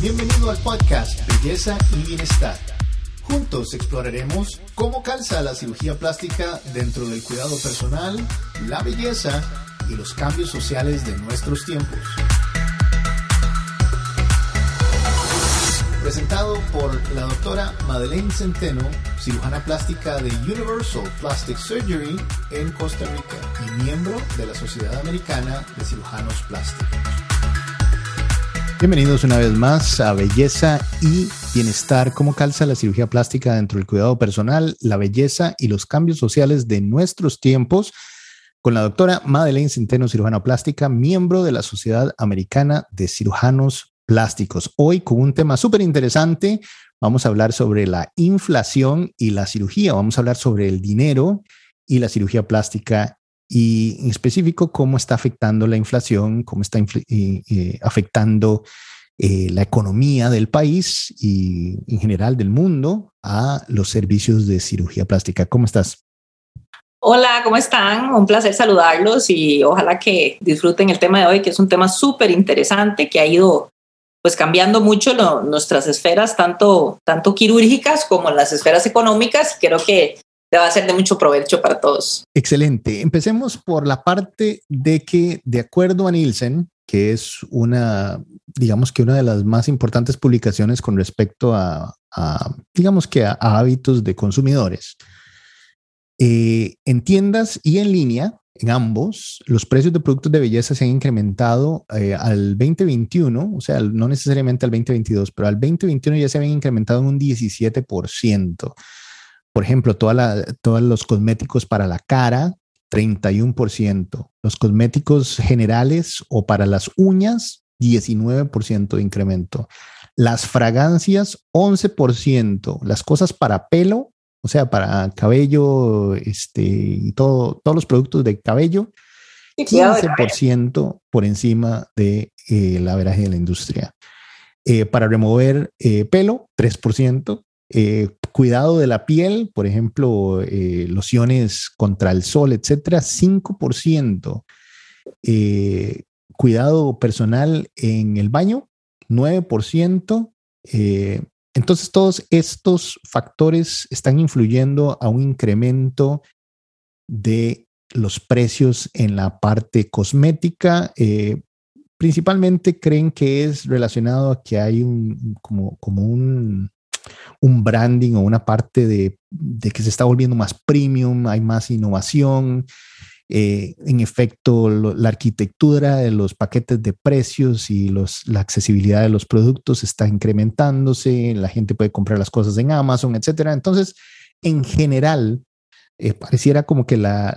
Bienvenido al podcast Belleza y Bienestar. Juntos exploraremos cómo calza la cirugía plástica dentro del cuidado personal, la belleza y los cambios sociales de nuestros tiempos. Presentado por la doctora Madeleine Centeno, cirujana plástica de Universal Plastic Surgery en Costa Rica y miembro de la Sociedad Americana de Cirujanos Plásticos. Bienvenidos una vez más a Belleza y Bienestar, cómo calza la cirugía plástica dentro del cuidado personal, la belleza y los cambios sociales de nuestros tiempos, con la doctora Madeleine Centeno, cirujana plástica, miembro de la Sociedad Americana de Cirujanos plásticos. Hoy con un tema súper interesante, vamos a hablar sobre la inflación y la cirugía, vamos a hablar sobre el dinero y la cirugía plástica y en específico cómo está afectando la inflación, cómo está afectando eh, la economía del país y en general del mundo a los servicios de cirugía plástica. ¿Cómo estás? Hola, ¿cómo están? Un placer saludarlos y ojalá que disfruten el tema de hoy, que es un tema súper interesante que ha ido pues cambiando mucho nuestras esferas, tanto, tanto quirúrgicas como las esferas económicas, creo que va a ser de mucho provecho para todos. Excelente. Empecemos por la parte de que, de acuerdo a Nielsen, que es una, digamos que una de las más importantes publicaciones con respecto a, digamos que a, hábitos de consumidores, eh, en tiendas y en línea, en ambos, los precios de productos de belleza se han incrementado eh, al 2021, o sea, no necesariamente al 2022, pero al 2021 ya se habían incrementado en un 17%. Por ejemplo, todos los cosméticos para la cara, 31%. Los cosméticos generales o para las uñas, 19% de incremento. Las fragancias, 11%. Las cosas para pelo, o sea, para cabello, este, y todo, todos los productos de cabello, 15% por encima de eh, la veraje de la industria. Eh, para remover eh, pelo, 3%. Cuidado de la piel, por ejemplo, lociones contra el sol, etcétera, 5%. cuidado personal en el baño, 9%. Entonces, todos estos factores están influyendo a un incremento de los precios en la parte cosmética. Eh, principalmente creen que es relacionado a que hay un, como, como un, un branding o una parte de, que se está volviendo más premium, hay más innovación, eh, en efecto, la arquitectura de los paquetes de precios y los, la accesibilidad de los productos está incrementándose, la gente puede comprar las cosas en Amazon, etcétera. Entonces, en general, eh, pareciera como que la,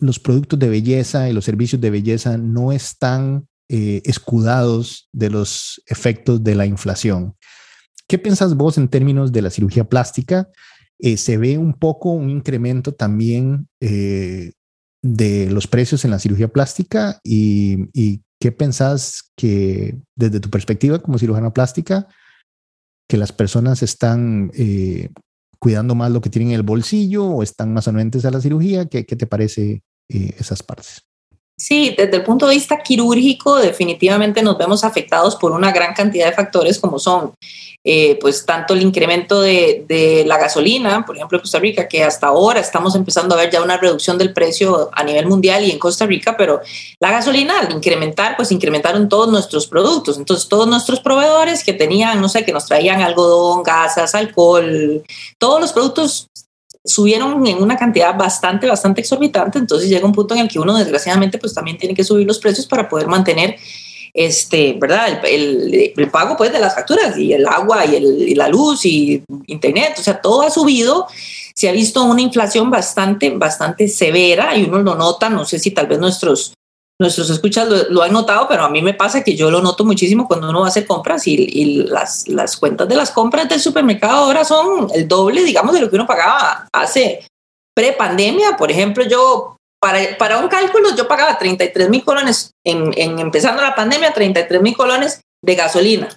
los productos de belleza y los servicios de belleza no están eh, escudados de los efectos de la inflación. ¿Qué piensas vos en términos de la cirugía plástica? Eh, se ve un poco un incremento también eh, de los precios en la cirugía plástica y, qué pensás que desde tu perspectiva como cirujana plástica, que las personas están eh, cuidando más lo que tienen en el bolsillo o están más anuentes a la cirugía? ¿Qué, qué te parece esas partes? Sí, desde el punto de vista quirúrgico, definitivamente nos vemos afectados por una gran cantidad de factores como son, eh, pues, tanto el incremento de, de, la gasolina, por ejemplo, en Costa Rica, que hasta ahora estamos empezando a ver ya una reducción del precio a nivel mundial y en Costa Rica, pero la gasolina al incrementar, pues incrementaron todos nuestros productos. Entonces, todos nuestros proveedores que tenían, no sé, que nos traían algodón, gasas, alcohol, todos los productos subieron en una cantidad bastante, bastante exorbitante, entonces llega un punto en el que uno desgraciadamente pues también tiene que subir los precios para poder mantener este, ¿verdad? El, el, pago pues de las facturas y el agua y, el, y, la luz y internet, o sea, todo ha subido. Se ha visto una inflación bastante, bastante severa y uno lo nota, no sé si tal vez nuestros nuestros escuchas lo, han notado, pero a mí me pasa que yo lo noto muchísimo cuando uno hacer compras y, las, las, cuentas de las compras del supermercado ahora son el doble, digamos, de lo que uno pagaba hace pre-pandemia. Por ejemplo, yo, para, para un cálculo, yo pagaba 33 mil colones, en, en, empezando la pandemia, 33 mil colones de gasolina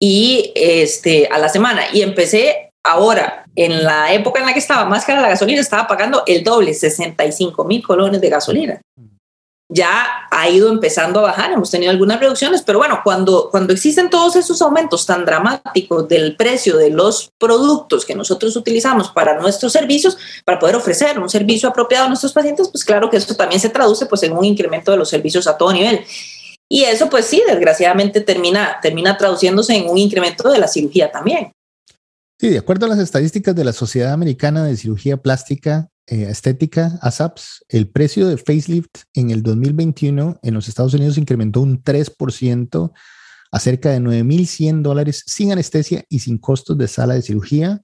y este, a la semana. Y empecé ahora, en la época en la que estaba más cara la gasolina, estaba pagando el doble, 65 mil colones de gasolina. Ya ha ido empezando a bajar, hemos tenido algunas reducciones, pero bueno, cuando, cuando existen todos esos aumentos tan dramáticos del precio de los productos que nosotros utilizamos para nuestros servicios, para poder ofrecer un servicio apropiado a nuestros pacientes, pues claro que eso también se traduce pues en un incremento de los servicios a todo nivel. Y eso pues sí, desgraciadamente termina, termina traduciéndose en un incremento de la cirugía también. Sí, de acuerdo a las estadísticas de la Sociedad Americana de Cirugía Plástica eh, Estética, ASAPS, el precio de facelift en el 2021 en los Estados Unidos incrementó un 3% a cerca de 9.100 dólares sin anestesia y sin costos de sala de cirugía.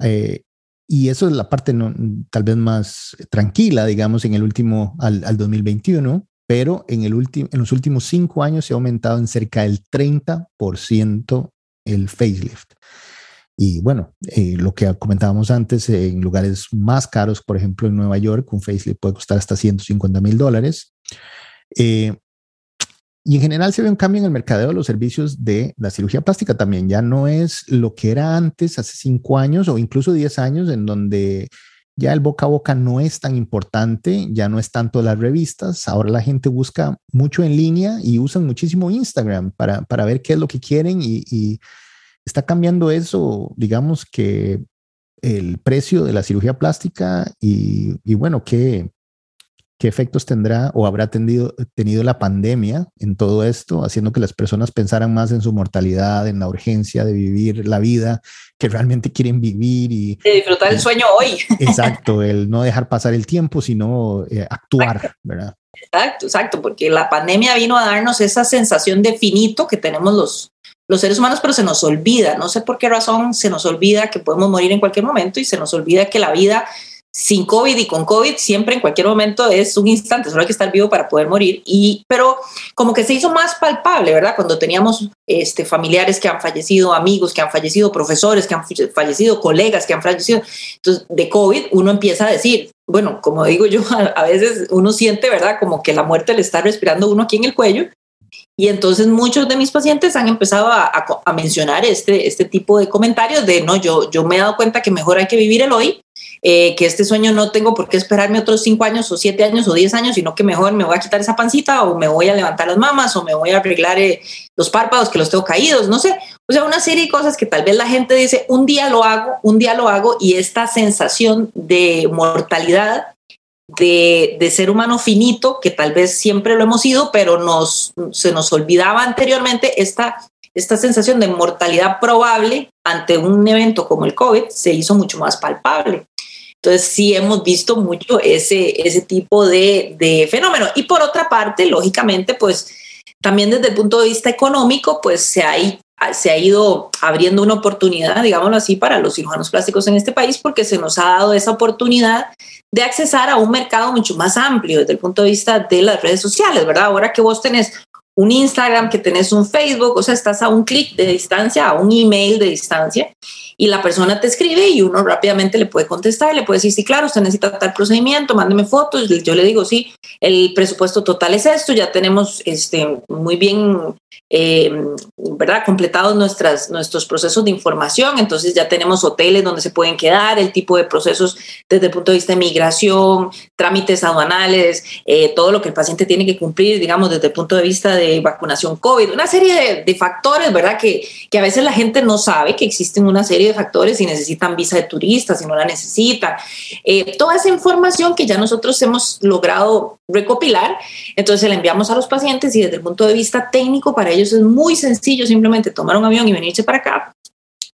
Eh, y eso es la parte no, tal vez más tranquila, digamos, en el último, al, al 2021, pero en, el en los últimos cinco años se ha aumentado en cerca del 30% el facelift. Y bueno, eh, lo que comentábamos antes, en lugares más caros, por ejemplo en Nueva York, un facelift puede costar hasta 150 mil dólares. Eh, y en general se ve un cambio en el mercadeo de los servicios de la cirugía plástica también. Ya no es lo que era antes, hace cinco años o incluso diez años, en donde ya el boca a boca no es tan importante, ya no es tanto las revistas. Ahora la gente busca mucho en línea y usan muchísimo Instagram para, para ver qué es lo que quieren y está cambiando eso, digamos que el precio de la cirugía plástica y, bueno, ¿qué, qué efectos tendrá o habrá tenido, tenido la pandemia en todo esto, haciendo que las personas pensaran más en su mortalidad, en la urgencia de vivir la vida que realmente quieren vivir y de disfrutar el sueño hoy. Exacto, el no dejar pasar el tiempo, sino eh, actuar, ¿verdad? Exacto, exacto, porque la pandemia vino a darnos esa sensación de finito que tenemos los, los seres humanos, pero se nos olvida, no sé por qué razón se nos olvida que podemos morir en cualquier momento y se nos olvida que la vida sin COVID y con COVID siempre en cualquier momento es un instante, solo hay que estar vivo para poder morir. Y, pero como que se hizo más palpable, ¿verdad? Cuando teníamos este, familiares que han fallecido, amigos que han fallecido, profesores que han fallecido, colegas que han fallecido. Entonces, de COVID uno empieza a decir, bueno, como digo yo, a, veces uno siente, ¿verdad? Como que la muerte le está respirando uno aquí en el cuello y entonces muchos de mis pacientes han empezado a, a, mencionar este, este tipo de comentarios de, no, yo, yo me he dado cuenta que mejor hay que vivir el hoy, eh, que este sueño no tengo por qué esperarme otros cinco años o siete años o diez años, sino que mejor me voy a quitar esa pancita o me voy a levantar las mamas o me voy a arreglar eh, los párpados que los tengo caídos, no sé. O sea, una serie de cosas que tal vez la gente dice, un día lo hago, un día lo hago y esta sensación de mortalidad de, ser humano finito, que tal vez siempre lo hemos sido, pero nos, se nos olvidaba anteriormente esta, esta sensación de mortalidad probable ante un evento como el COVID se hizo mucho más palpable. Entonces sí hemos visto mucho ese, ese tipo de, de fenómeno. Y por otra parte, lógicamente, pues también desde el punto de vista económico, pues se ha, se ha ido abriendo una oportunidad, digámoslo así, para los cirujanos plásticos en este país, porque se nos ha dado esa oportunidad de accesar a un mercado mucho más amplio desde el punto de vista de las redes sociales, ¿verdad? Ahora que vos tenés un Instagram, que tenés un Facebook, o sea, estás a un clic de distancia, a un email de distancia, y la persona te escribe y uno rápidamente le puede contestar, le puede decir, sí, claro, usted necesita tal procedimiento, mándeme fotos, yo le digo, sí, el presupuesto total es esto, ya tenemos este, muy bien, eh, ¿verdad?, completados nuestras, nuestros procesos de información, entonces ya tenemos hoteles donde se pueden quedar, el tipo de procesos desde el punto de vista de migración, trámites aduanales, eh, todo lo que el paciente tiene que cumplir, digamos, desde el punto de vista de vacunación COVID, una serie de, de factores, ¿verdad?, que, que a veces la gente no sabe que existen una serie de factores, si necesitan visa de turista, si no la necesitan, eh, toda esa información que ya nosotros hemos logrado recopilar, entonces la enviamos a los pacientes y desde el punto de vista técnico para ellos es muy sencillo simplemente tomar un avión y venirse para acá,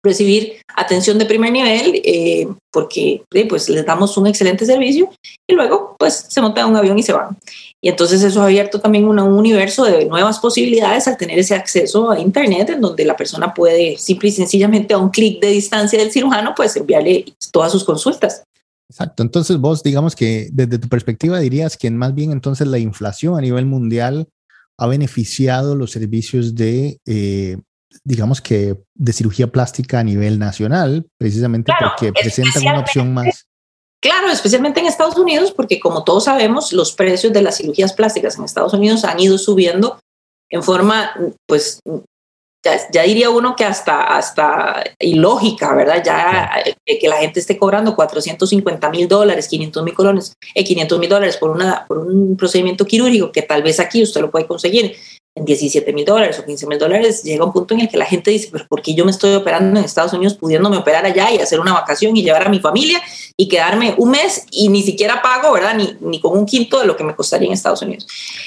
recibir atención de primer nivel eh, porque eh, pues les damos un excelente servicio y luego pues se montan un avión y se van. Y entonces eso ha abierto también un universo de nuevas posibilidades al tener ese acceso a Internet en donde la persona puede simple y sencillamente a un clic de distancia del cirujano pues enviarle todas sus consultas. Exacto. Entonces vos digamos que desde tu perspectiva dirías que más bien entonces la inflación a nivel mundial ha beneficiado los servicios de eh, digamos que de cirugía plástica a nivel nacional, precisamente porque presentan una opción más. Claro, especialmente en Estados Unidos, porque como todos sabemos, los precios de las cirugías plásticas en Estados Unidos han ido subiendo en forma, pues, ya, diría uno que hasta, hasta ilógica, ¿verdad? Ya eh, que la gente esté cobrando 450 mil dólares, 500 mil colones, eh, 500 mil dólares por, una, por un procedimiento quirúrgico que tal vez aquí usted lo puede conseguir en 17 mil dólares o 15 mil dólares, llega un punto en el que la gente dice, pero ¿por qué yo me estoy operando en Estados Unidos pudiéndome operar allá y hacer una vacación y llevar a mi familia y quedarme un mes y ni siquiera pago, ¿verdad? Ni, ni con un quinto de lo que me costaría en Estados Unidos.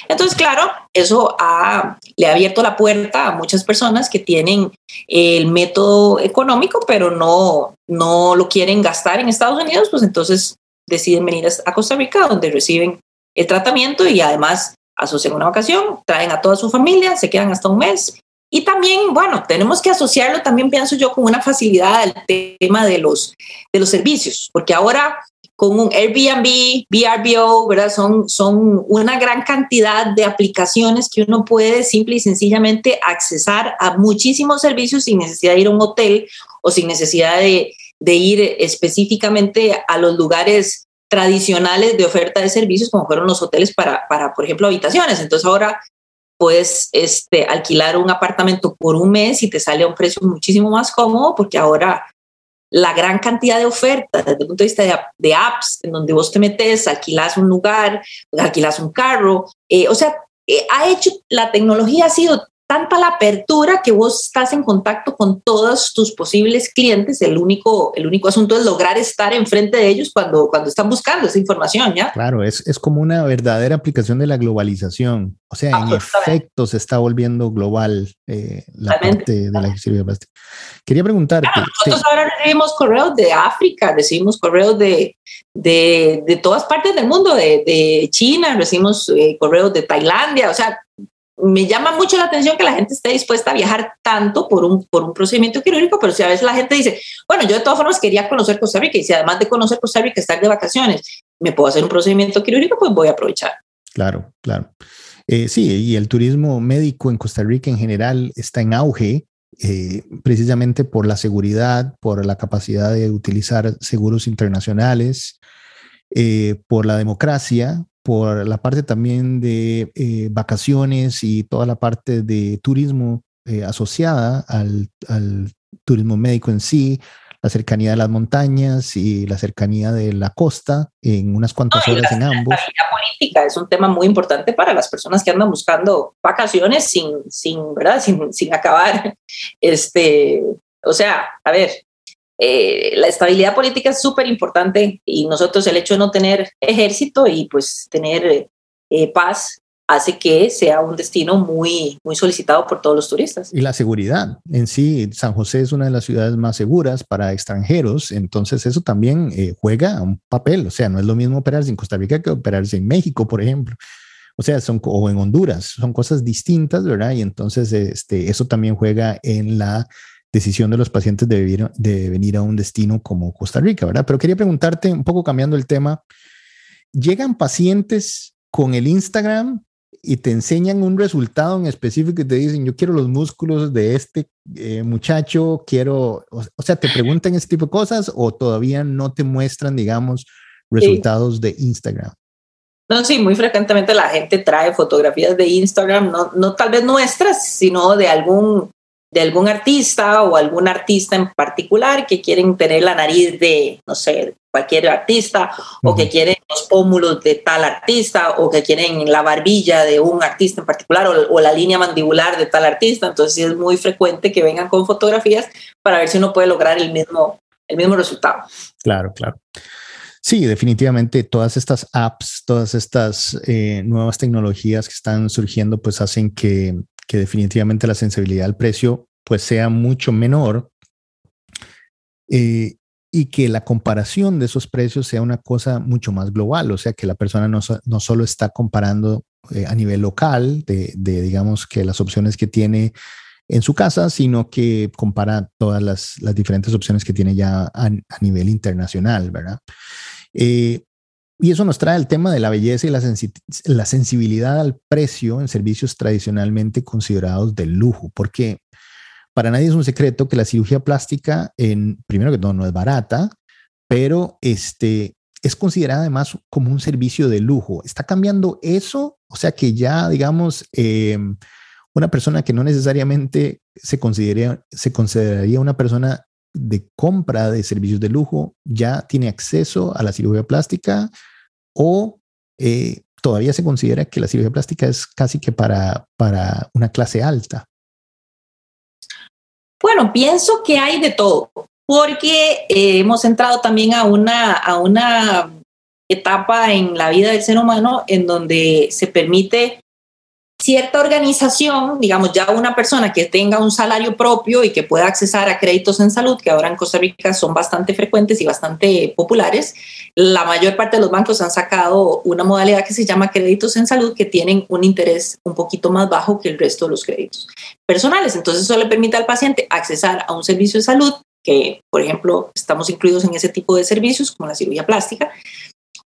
Entonces, claro, eso ha, le ha abierto la puerta a muchas personas que tienen el método económico, pero no, no lo quieren gastar en Estados Unidos, pues entonces deciden venir a Costa Rica, donde reciben el tratamiento y además asocian una vacación, traen a toda su familia, se quedan hasta un mes. Y también, bueno, tenemos que asociarlo también, pienso yo, con una facilidad al tema de los, de los servicios, porque ahora con un Airbnb, VRBO, ¿verdad? Son, son una gran cantidad de aplicaciones que uno puede simple y sencillamente accesar a muchísimos servicios sin necesidad de ir a un hotel o sin necesidad de, de ir específicamente a los lugares tradicionales de oferta de servicios, como fueron los hoteles para, para por ejemplo, habitaciones. Entonces ahora puedes este, alquilar un apartamento por un mes y te sale a un precio muchísimo más cómodo porque ahora la gran cantidad de ofertas desde el punto de vista de, apps en donde vos te metes, alquilas un lugar, alquilas un carro, eh, o sea, eh, ha hecho, la tecnología ha sido tanta la apertura que vos estás en contacto con todos tus posibles clientes. El único, el único asunto es lograr estar enfrente de ellos cuando, cuando están buscando esa información, ¿ya? Claro, es, es como una verdadera aplicación de la globalización. O sea, en efecto se está volviendo global eh, la parte de la cirugía plástica. Quería preguntarte. nosotros ahora recibimos correos de África, recibimos correos de, de, de todas partes del mundo, de, de China, recibimos eh, correos de Tailandia, o sea, me llama mucho la atención que la gente esté dispuesta a viajar tanto por un, por un procedimiento quirúrgico, pero si a veces la gente dice, bueno, yo de todas formas quería conocer Costa Rica y si además de conocer Costa Rica, estar de vacaciones, me puedo hacer un procedimiento quirúrgico, pues voy a aprovechar. Claro, claro. Eh, sí, y el turismo médico en Costa Rica en general está en auge, eh, precisamente por la seguridad, por la capacidad de utilizar seguros internacionales, eh, por la democracia, por la parte también de eh, vacaciones y toda la parte de turismo eh, asociada al, turismo médico en sí, la cercanía de las montañas y la cercanía de la costa en unas cuantas horas en ambos. La política es un tema muy importante para las personas que andan buscando vacaciones sin, sin ¿verdad? Sin, sin acabar. Este, o sea, a ver, eh, la estabilidad política es súper importante y nosotros el hecho de no tener ejército y pues tener eh, paz hace que sea un destino muy, muy solicitado por todos los turistas. Y la seguridad en sí, San José es una de las ciudades más seguras para extranjeros, entonces eso también eh, juega un papel, o sea, no es lo mismo operarse en Costa Rica que operarse en México, por ejemplo. O sea, son o en Honduras, son cosas distintas, ¿verdad? Y entonces este, eso también juega en la decisión de los pacientes de, de venir a un destino como Costa Rica, ¿verdad? Pero quería preguntarte, un poco cambiando el tema, ¿llegan pacientes con el Instagram y te enseñan un resultado en específico y te dicen, yo quiero los músculos de este eh, muchacho, quiero, o, sea, te preguntan ese tipo de cosas o todavía no te muestran, digamos, resultados de Instagram? No, sí, muy frecuentemente la gente trae fotografías de Instagram, no, no tal vez nuestras, sino de algún de algún artista o algún artista en particular que quieren tener la nariz de, no sé, cualquier artista, o que quieren los pómulos de tal artista, o que quieren la barbilla de un artista en particular, o, la línea mandibular de tal artista. Entonces es muy frecuente que vengan con fotografías para ver si uno puede lograr el mismo, el mismo resultado. Claro, claro. Sí, definitivamente todas estas apps, todas estas eh, nuevas tecnologías que están surgiendo, pues hacen que que definitivamente la sensibilidad al precio pues sea mucho menor eh, y que la comparación de esos precios sea una cosa mucho más global, o sea, que la persona no, no solo está comparando eh, a nivel local de, digamos, que las opciones que tiene en su casa, sino que compara todas las, las diferentes opciones que tiene ya a, nivel internacional, ¿verdad? Eh, y eso nos trae el tema de la belleza y la, la, sensibilidad al precio en servicios tradicionalmente considerados de lujo, porque para nadie es un secreto que la cirugía plástica, en, primero que todo, no es barata, pero este, es considerada además como un servicio de lujo. ¿Está cambiando eso? O sea que ya, digamos, em, una persona que no necesariamente se consideraría, se consideraría una persona de compra de servicios de lujo, ya tiene acceso a la cirugía plástica o eh, todavía se considera que la cirugía plástica es casi que para, para una clase alta? Bueno, pienso que hay de todo, porque eh, hemos entrado también a una, a una etapa en la vida del ser humano en donde se permite cierta organización, digamos, ya una persona que tenga un salario propio y que pueda accesar a créditos en salud, que ahora en Costa Rica son bastante frecuentes y bastante populares, la mayor parte de los bancos han sacado una modalidad que se llama créditos en salud que tienen un interés un poquito más bajo que el resto de los créditos personales. Entonces eso le permite al paciente accesar a un servicio de salud que, por ejemplo, estamos incluidos en ese tipo de servicios como la cirugía plástica,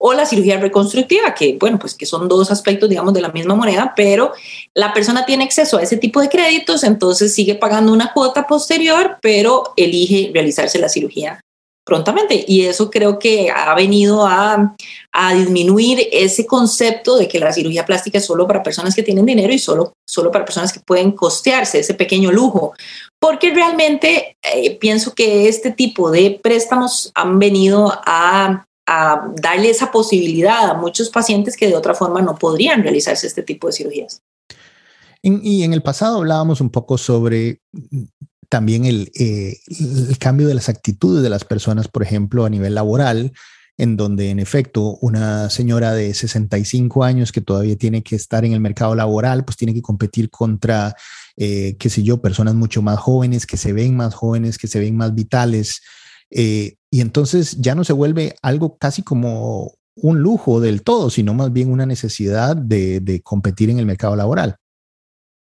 o la cirugía reconstructiva, que bueno, pues que son dos aspectos, digamos, de la misma moneda, pero la persona tiene acceso a ese tipo de créditos, entonces sigue pagando una cuota posterior, pero elige realizarse la cirugía prontamente. Y eso creo que ha venido a, a, disminuir ese concepto de que la cirugía plástica es solo para personas que tienen dinero y solo, solo para personas que pueden costearse ese pequeño lujo. Porque realmente eh, pienso que este tipo de préstamos han venido a a darle esa posibilidad a muchos pacientes que de otra forma no podrían realizarse este tipo de cirugías. y en el pasado hablábamos un poco sobre también el, eh, el, cambio de las actitudes de las personas, por ejemplo, a nivel laboral, en donde en efecto una señora de 65 años que todavía tiene que estar en el mercado laboral, pues tiene que competir contra, eh, qué sé yo, personas mucho más jóvenes, que se ven más jóvenes, que se ven más vitales, eh, y entonces ya no se vuelve algo casi como un lujo del todo, sino más bien una necesidad de, competir en el mercado laboral.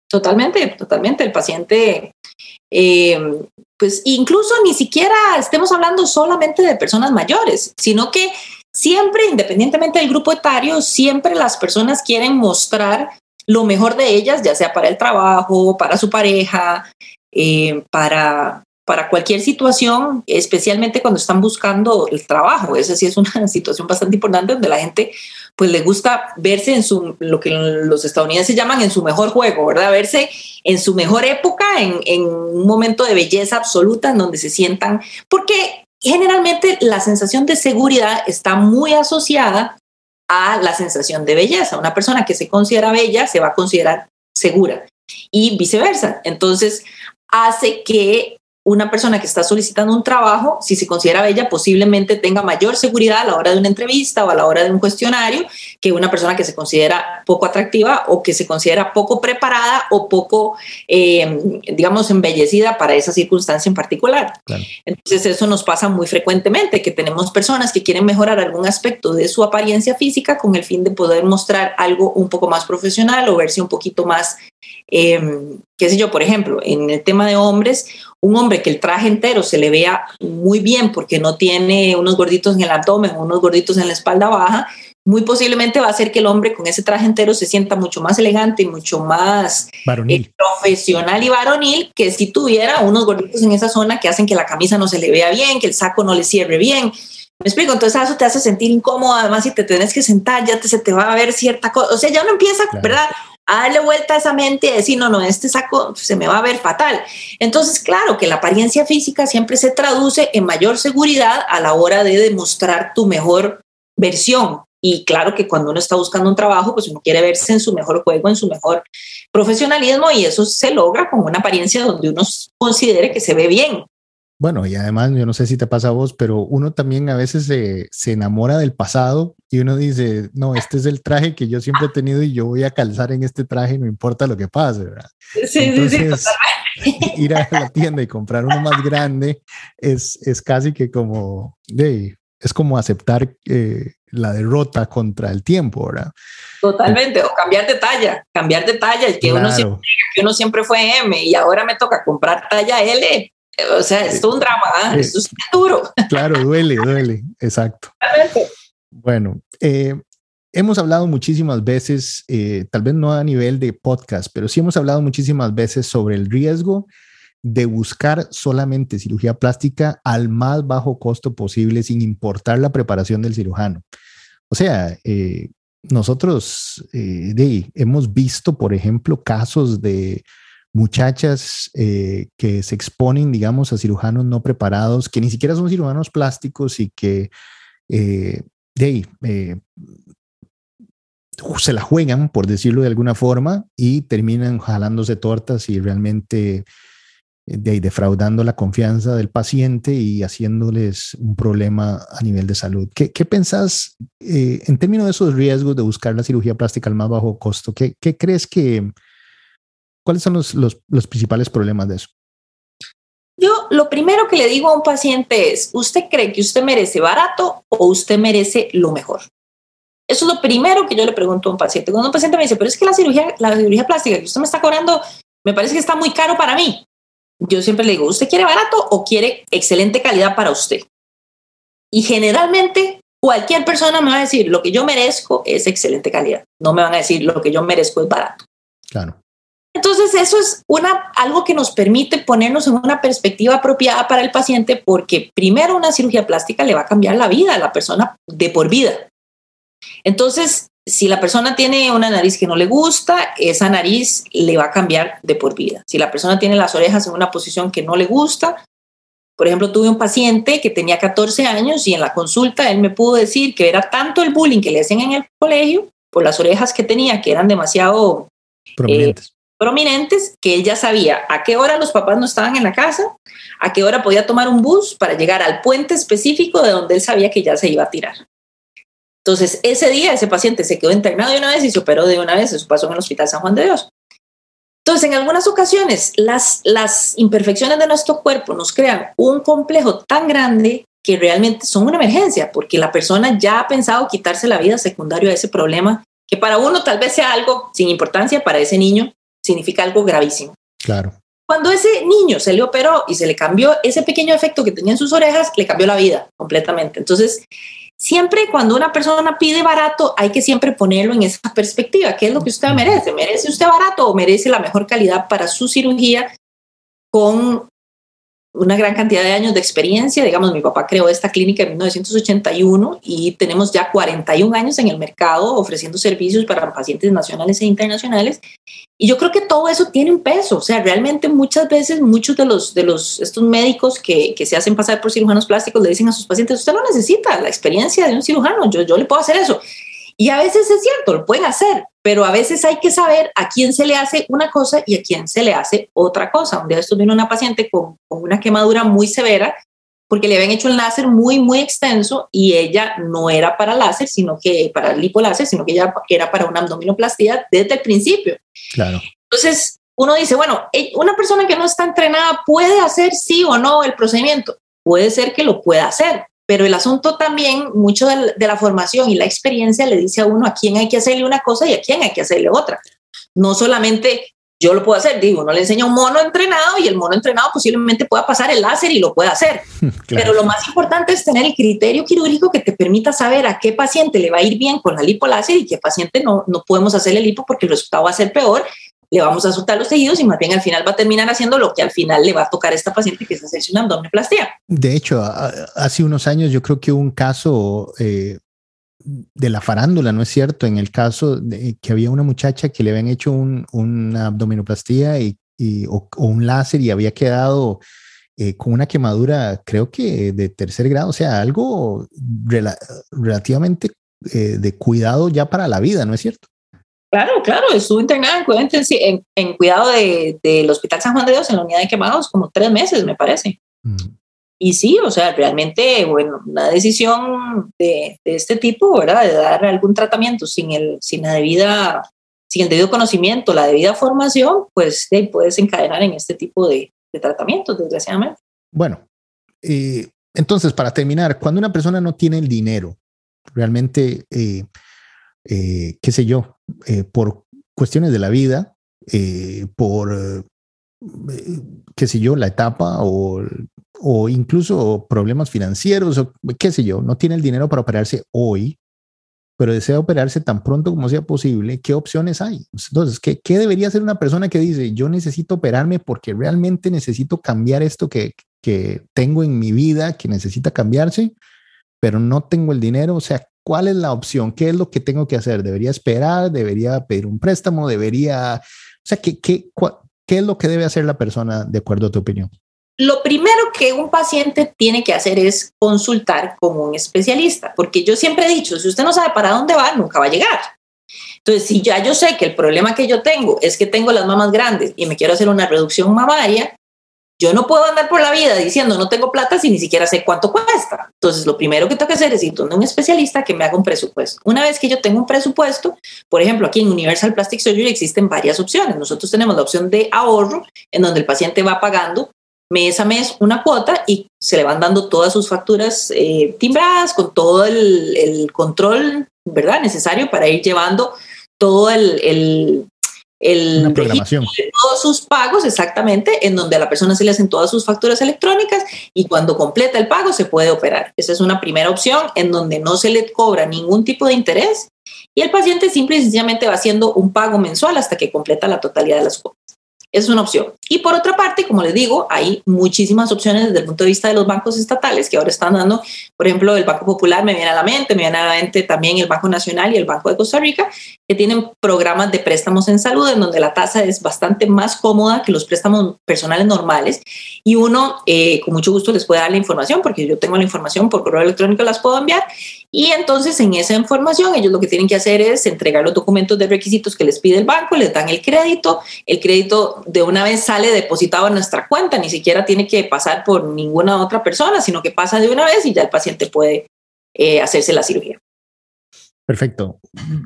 Totalmente, totalmente. El paciente, eh, pues incluso ni siquiera estemos hablando solamente de personas mayores, sino que siempre, independientemente del grupo etario, siempre las personas quieren mostrar lo mejor de ellas, ya sea para el trabajo, para su pareja, eh, para, para cualquier situación, especialmente cuando están buscando el trabajo. Esa sí es una situación bastante importante donde la gente pues le gusta verse en su, lo que los estadounidenses llaman en su mejor juego, ¿verdad? Verse en su mejor época, en, en un momento de belleza absoluta, en donde se sientan, porque generalmente la sensación de seguridad está muy asociada a la sensación de belleza. Una persona que se considera bella se va a considerar segura y viceversa. Entonces, hace que una persona que está solicitando un trabajo, si se considera bella, posiblemente tenga mayor seguridad a la hora de una entrevista o a la hora de un cuestionario que una persona que se considera poco atractiva o que se considera poco preparada o poco, eh, digamos, embellecida para esa circunstancia en particular. Entonces eso nos pasa muy frecuentemente, que tenemos personas que quieren mejorar algún aspecto de su apariencia física con el fin de poder mostrar algo un poco más profesional o verse un poquito más eh, qué sé yo, por ejemplo, en el tema de hombres, un hombre que el traje entero se le vea muy bien porque no tiene unos gorditos en el abdomen, unos gorditos en la espalda baja, muy posiblemente va a hacer que el hombre con ese traje entero se sienta mucho más elegante y mucho más eh, profesional y varonil que si tuviera unos gorditos en esa zona que hacen que la camisa no se le vea bien, que el saco no le cierre bien. Me explico, entonces eso te hace sentir incómodo, además si te tenés que sentar ya te, se te va a ver cierta cosa, o sea, ya uno empieza, ¿verdad? A darle vuelta a esa mente y decir, no, no, este saco se me va a ver fatal. Entonces, claro que la apariencia física siempre se traduce en mayor seguridad a la hora de demostrar tu mejor versión. Y claro que cuando uno está buscando un trabajo, pues uno quiere verse en su mejor juego, en su mejor profesionalismo y eso se logra con una apariencia donde uno considere que se ve bien. Bueno, y además, yo no sé si te pasa a vos, pero uno también a veces se, se, enamora del pasado y uno dice, no, este es el traje que yo siempre he tenido y yo voy a calzar en este traje, no importa lo que pase, ¿verdad? Sí, Entonces, sí, sí, ir a la tienda y comprar uno más grande es, es casi que como, de, es como aceptar eh, la derrota contra el tiempo, ¿verdad? Totalmente, o cambiar de talla, cambiar de talla, que, uno siempre, que uno siempre fue M y ahora me toca comprar talla L o sea, es todo un drama, ¿ah? esto es duro. Claro, duele, duele, exacto. Bueno, eh, hemos hablado muchísimas veces, eh, tal vez no a nivel de podcast, pero sí hemos hablado muchísimas veces sobre el riesgo de buscar solamente cirugía plástica al más bajo costo posible sin importar la preparación del cirujano. O sea, eh, nosotros de, hemos visto, por ejemplo, casos de muchachas que se exponen, digamos, a cirujanos no preparados, que ni siquiera son cirujanos plásticos y que de ahí, se la juegan, por decirlo de alguna forma, y terminan jalándose tortas y realmente eh, defraudando la confianza del paciente y haciéndoles un problema a nivel de salud. ¿Qué, qué pensás eh, en términos de esos riesgos de buscar la cirugía plástica al más bajo costo? ¿Qué, qué crees que, cuáles son los, los, los principales problemas de eso? Yo lo primero que le digo a un paciente es, ¿usted cree que usted merece barato o usted merece lo mejor? Eso es lo primero que yo le pregunto a un paciente. Cuando un paciente me dice, pero es que la cirugía, la cirugía plástica que usted me está cobrando, me parece que está muy caro para mí. Yo siempre le digo, ¿usted quiere barato o quiere excelente calidad para usted? Y generalmente cualquier persona me va a decir, lo que yo merezco es excelente calidad. No me van a decir, lo que yo merezco es barato. Claro. Entonces, eso es una, algo que nos permite ponernos en una perspectiva apropiada para el paciente, porque primero una cirugía plástica le va a cambiar la vida a la persona de por vida. Entonces, si la persona tiene una nariz que no le gusta, esa nariz le va a cambiar de por vida. Si la persona tiene las orejas en una posición que no le gusta, por ejemplo, tuve un paciente que tenía 14 años y en la consulta él me pudo decir que era tanto el bullying que le hacían en el colegio por las orejas que tenía, que eran demasiado prominentes, eh, prominentes que él ya sabía a qué hora los papás no estaban en la casa, a qué hora podía tomar un bus para llegar al puente específico de donde él sabía que ya se iba a tirar. Entonces, ese día ese paciente se quedó internado de una vez y se operó de una vez, eso pasó en el Hospital San Juan de Dios. Entonces, en algunas ocasiones, las, las imperfecciones de nuestro cuerpo nos crean un complejo tan grande que realmente son una emergencia, porque la persona ya ha pensado quitarse la vida secundario a ese problema, que para uno tal vez sea algo sin importancia, para ese niño significa algo gravísimo. Claro. Cuando ese niño se le operó y se le cambió ese pequeño efecto que tenía en sus orejas, le cambió la vida completamente. Entonces, siempre cuando una persona pide barato, hay que siempre ponerlo en esa perspectiva. ¿Qué es lo que usted merece? ¿Merece usted barato o merece la mejor calidad para su cirugía con una gran cantidad de años de experiencia. Digamos, mi papá creó esta clínica en 1981 y tenemos ya 41 años en el mercado ofreciendo servicios para pacientes nacionales e internacionales. Y yo creo que todo eso tiene un peso. O sea, realmente muchas veces muchos de los, de los, estos médicos que, que se hacen pasar por cirujanos plásticos le dicen a sus pacientes, usted no necesita la experiencia de un cirujano, yo, yo le puedo hacer eso. Y a veces es cierto, lo pueden hacer, pero a veces hay que saber a quién se le hace una cosa y a quién se le hace otra cosa. Un día esto vino una paciente con, una quemadura muy severa porque le habían hecho un láser muy, muy extenso y ella no era para láser, sino que para lipoláser, sino que ella era para una abdominoplastía desde el principio. Claro. Entonces, uno dice, bueno, eh, una persona que no está entrenada puede hacer sí o no el procedimiento. Puede ser que lo pueda hacer, pero el asunto también, mucho de, la formación y la experiencia le dice a uno a quién hay que hacerle una cosa y a quién hay que hacerle otra. No solamente yo lo puedo hacer, digo, no le enseña un mono entrenado y el mono entrenado posiblemente pueda pasar el láser y lo pueda hacer. Pero lo más importante es tener el criterio quirúrgico que te permita saber a qué paciente le va a ir bien con la lipoláser y qué paciente no, no podemos hacerle lipo porque el resultado va a ser peor le vamos a soltar los tejidos y más bien al final va a terminar haciendo lo que al final le va a tocar a esta paciente, que es hacerse una abdominoplastia. De hecho, hace unos años yo creo que hubo un caso eh, de la farándula, ¿no es cierto? En el caso de que había una muchacha que le habían hecho un, una abdominoplastía y, o, un láser y había quedado eh, con una quemadura, creo que de tercer grado, o sea, algo relativamente eh, de cuidado ya para la vida, ¿no es cierto? Claro, claro, estuvo internada en, en, cuidado del Hospital San Juan de Dios, en la unidad de quemados, como tres meses, me parece. Mm. Y sí, o sea, realmente, bueno, una decisión de, este tipo, ¿verdad? De dar algún tratamiento sin, el, sin la debida, sin el debido conocimiento, la debida formación, pues te puedes encadenar en este tipo de, tratamientos, desgraciadamente. Bueno, eh, entonces, para terminar, cuando una persona no tiene el dinero, realmente... Eh, eh, qué sé yo, eh, por cuestiones de la vida, eh, por, qué sé yo, la etapa o, o incluso problemas financieros o qué sé yo, no tiene el dinero para operarse hoy, pero desea operarse tan pronto como sea posible, ¿qué opciones hay? Entonces, ¿qué, ¿qué, debería hacer una persona que dice, yo necesito operarme porque realmente necesito cambiar esto que, que tengo en mi vida, que necesita cambiarse, pero no tengo el dinero? O sea, ¿cuál es la opción? ¿Qué es lo que tengo que hacer? ¿Debería esperar? ¿Debería pedir un préstamo? ¿Debería... O sea, ¿qué, qué, qué es lo que debe hacer la persona de acuerdo a tu opinión? Lo primero que un paciente tiene que hacer es consultar con un especialista, porque yo siempre he dicho, si usted no sabe para dónde va, nunca va a llegar. Entonces, si ya yo sé que el problema que yo tengo es que tengo las mamas grandes y me quiero hacer una reducción mamaria, yo no puedo andar por la vida diciendo no tengo plata si ni siquiera sé cuánto cuesta. Entonces, lo primero que tengo que hacer es ir donde un especialista que me haga un presupuesto. Una vez que yo tengo un presupuesto, por ejemplo, aquí en Universal Plastic Surgery existen varias opciones. Nosotros tenemos la opción de ahorro, en donde el paciente va pagando mes a mes una cuota y se le van dando todas sus facturas eh, timbradas con todo el, el, control, ¿verdad? Necesario para ir llevando todo el, el, el Una programación. de todos sus pagos exactamente, en donde a la persona se le hacen todas sus facturas electrónicas y cuando completa el pago se puede operar. Esa es una primera opción en donde no se le cobra ningún tipo de interés y el paciente simple y sencillamente va haciendo un pago mensual hasta que completa la totalidad de las es una opción. Y por otra parte, como les digo, hay muchísimas opciones desde el punto de vista de los bancos estatales que ahora están dando, por ejemplo, el Banco Popular me viene a la mente, me viene a la mente también el Banco Nacional y el Banco de Costa Rica, que tienen programas de préstamos en salud en donde la tasa es bastante más cómoda que los préstamos personales normales. Y uno, eh, con mucho gusto, les puede dar la información porque yo tengo la información por correo electrónico, las puedo enviar. Y entonces en esa información ellos lo que tienen que hacer es entregar los documentos de requisitos que les pide el banco, les dan el crédito, el crédito de una vez sale depositado en nuestra cuenta, ni siquiera tiene que pasar por ninguna otra persona, sino que pasa de una vez y ya el paciente puede eh, hacerse la cirugía. Perfecto.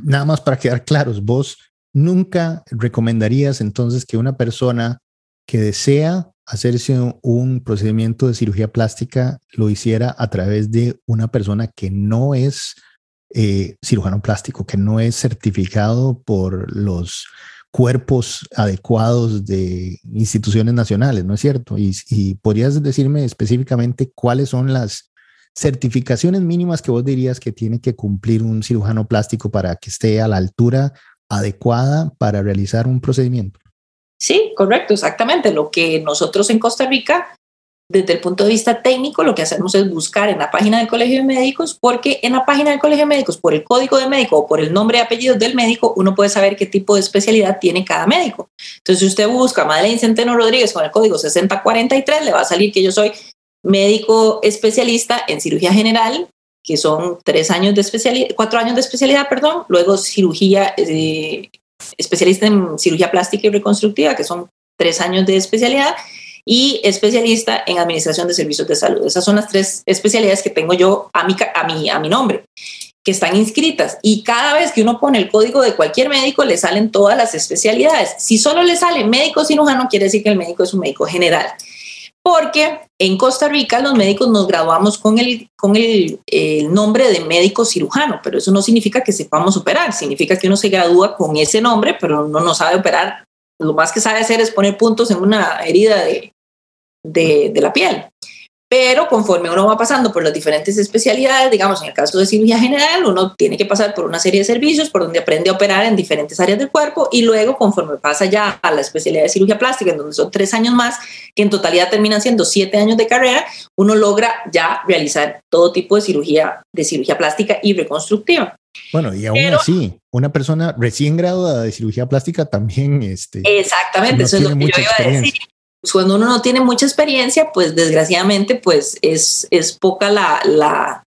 Nada más para quedar claros, vos nunca recomendarías entonces que una persona que desea hacerse un procedimiento de cirugía plástica lo hiciera a través de una persona que no es eh, cirujano plástico, que no es certificado por los cuerpos adecuados de instituciones nacionales, ¿no es cierto? Y, podrías decirme específicamente cuáles son las certificaciones mínimas que vos dirías que tiene que cumplir un cirujano plástico para que esté a la altura adecuada para realizar un procedimiento. Sí, correcto, exactamente. Lo que nosotros en Costa Rica desde el punto de vista técnico, lo que hacemos es buscar en la página del Colegio de Médicos, porque en la página del Colegio de Médicos, por el código de médico o por el nombre y apellido del médico, uno puede saber qué tipo de especialidad tiene cada médico. Entonces, si usted busca Madeleine Centeno Rodríguez con el código 6043, le va a salir que yo soy médico especialista en cirugía general, que son tres años de especialidad, cuatro años de especialidad, perdón, luego cirugía, eh, especialista en cirugía plástica y reconstructiva, que son tres años de especialidad, y especialista en administración de servicios de salud. Esas son las tres especialidades que tengo yo a mi, a mi, a mi nombre que están inscritas y cada vez que uno pone el código de cualquier médico le salen todas las especialidades. Si solo le sale médico cirujano, quiere decir que el médico es un médico general. Porque en Costa Rica los médicos nos graduamos con el, con el, nombre de médico cirujano, pero eso no significa que sepamos operar, significa que uno se gradúa con ese nombre, pero uno no sabe operar. Lo más que sabe hacer es poner puntos en una herida de, de, la piel. Pero conforme uno va pasando por las diferentes especialidades, digamos, en el caso de cirugía general, uno tiene que pasar por una serie de servicios por donde aprende a operar en diferentes áreas del cuerpo y luego conforme pasa ya a la especialidad de cirugía plástica, en donde son tres años más, que en totalidad terminan siendo siete años de carrera, uno logra ya realizar todo tipo de cirugía, de cirugía plástica y reconstructiva. Bueno, y aún así, una persona recién graduada de cirugía plástica también... Este, exactamente, eso es lo que yo iba a decir pues, cuando uno no tiene mucha experiencia, pues desgraciadamente, pues es, es poca la, la,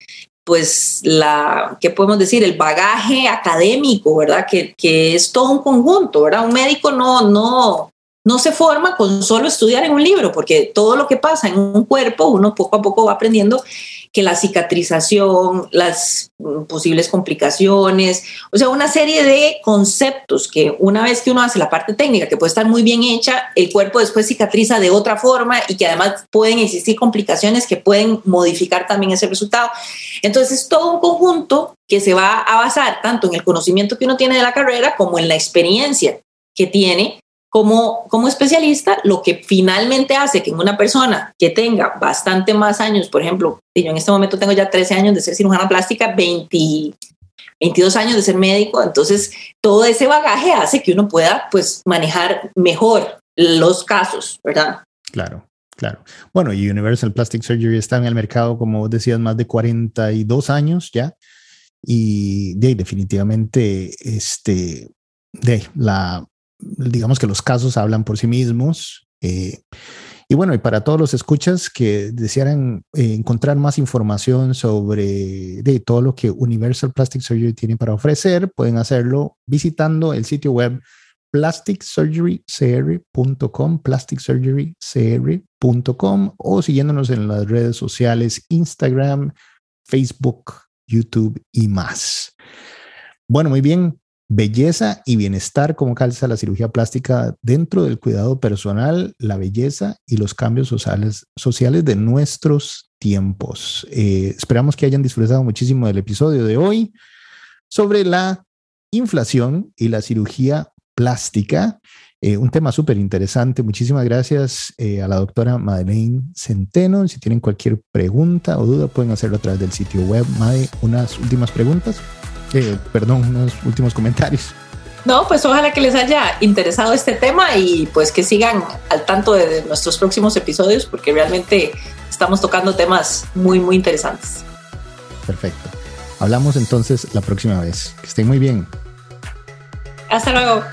pues la, ¿qué podemos decir? El bagaje académico, ¿verdad? Que, que es todo un conjunto, ¿verdad? Un médico no, no, no se forma con solo estudiar en un libro, porque todo lo que pasa en un cuerpo, uno poco a poco va aprendiendo que la cicatrización, las posibles complicaciones, o sea, una serie de conceptos que una vez que uno hace la parte técnica, que puede estar muy bien hecha, el cuerpo después cicatriza de otra forma y que además pueden existir complicaciones que pueden modificar también ese resultado. Entonces, es todo un conjunto que se va a basar tanto en el conocimiento que uno tiene de la carrera como en la experiencia que tiene como, como especialista, lo que finalmente hace que una persona que tenga bastante más años, por ejemplo, yo en este momento tengo ya 13 años de ser cirujana plástica, 20, 22 años de ser médico, entonces todo ese bagaje hace que uno pueda pues manejar mejor los casos, ¿verdad? Claro. Claro. Bueno, y Universal Plastic Surgery está en el mercado, como vos decías, más de 42 años ya. y de, definitivamente, este, de la, digamos que los casos hablan por sí mismos. Eh, y bueno, y para todos los escuchas que desearan eh, encontrar más información sobre de todo lo que Universal Plastic Surgery tiene para ofrecer, pueden hacerlo visitando el sitio web plasticsurgerycr.com, plasticsurgerycr.com o siguiéndonos en las redes sociales Instagram, Facebook, YouTube y más. Bueno, muy bien. Belleza y bienestar, cómo calza la cirugía plástica dentro del cuidado personal, la belleza y los cambios sociales, sociales de nuestros tiempos. Eh, esperamos que hayan disfrutado muchísimo del episodio de hoy sobre la inflación y la cirugía plástica. Eh, un tema súper interesante. Muchísimas gracias eh, a la doctora Madeleine Centeno. Si tienen cualquier pregunta o duda, pueden hacerlo a través del sitio web. Made, unas últimas preguntas. Eh, perdón, unos últimos comentarios. No, pues ojalá que les haya interesado este tema y pues que sigan al tanto de nuestros próximos episodios porque realmente estamos tocando temas muy, muy interesantes. Perfecto. Hablamos entonces la próxima vez. Que estén muy bien. Hasta luego.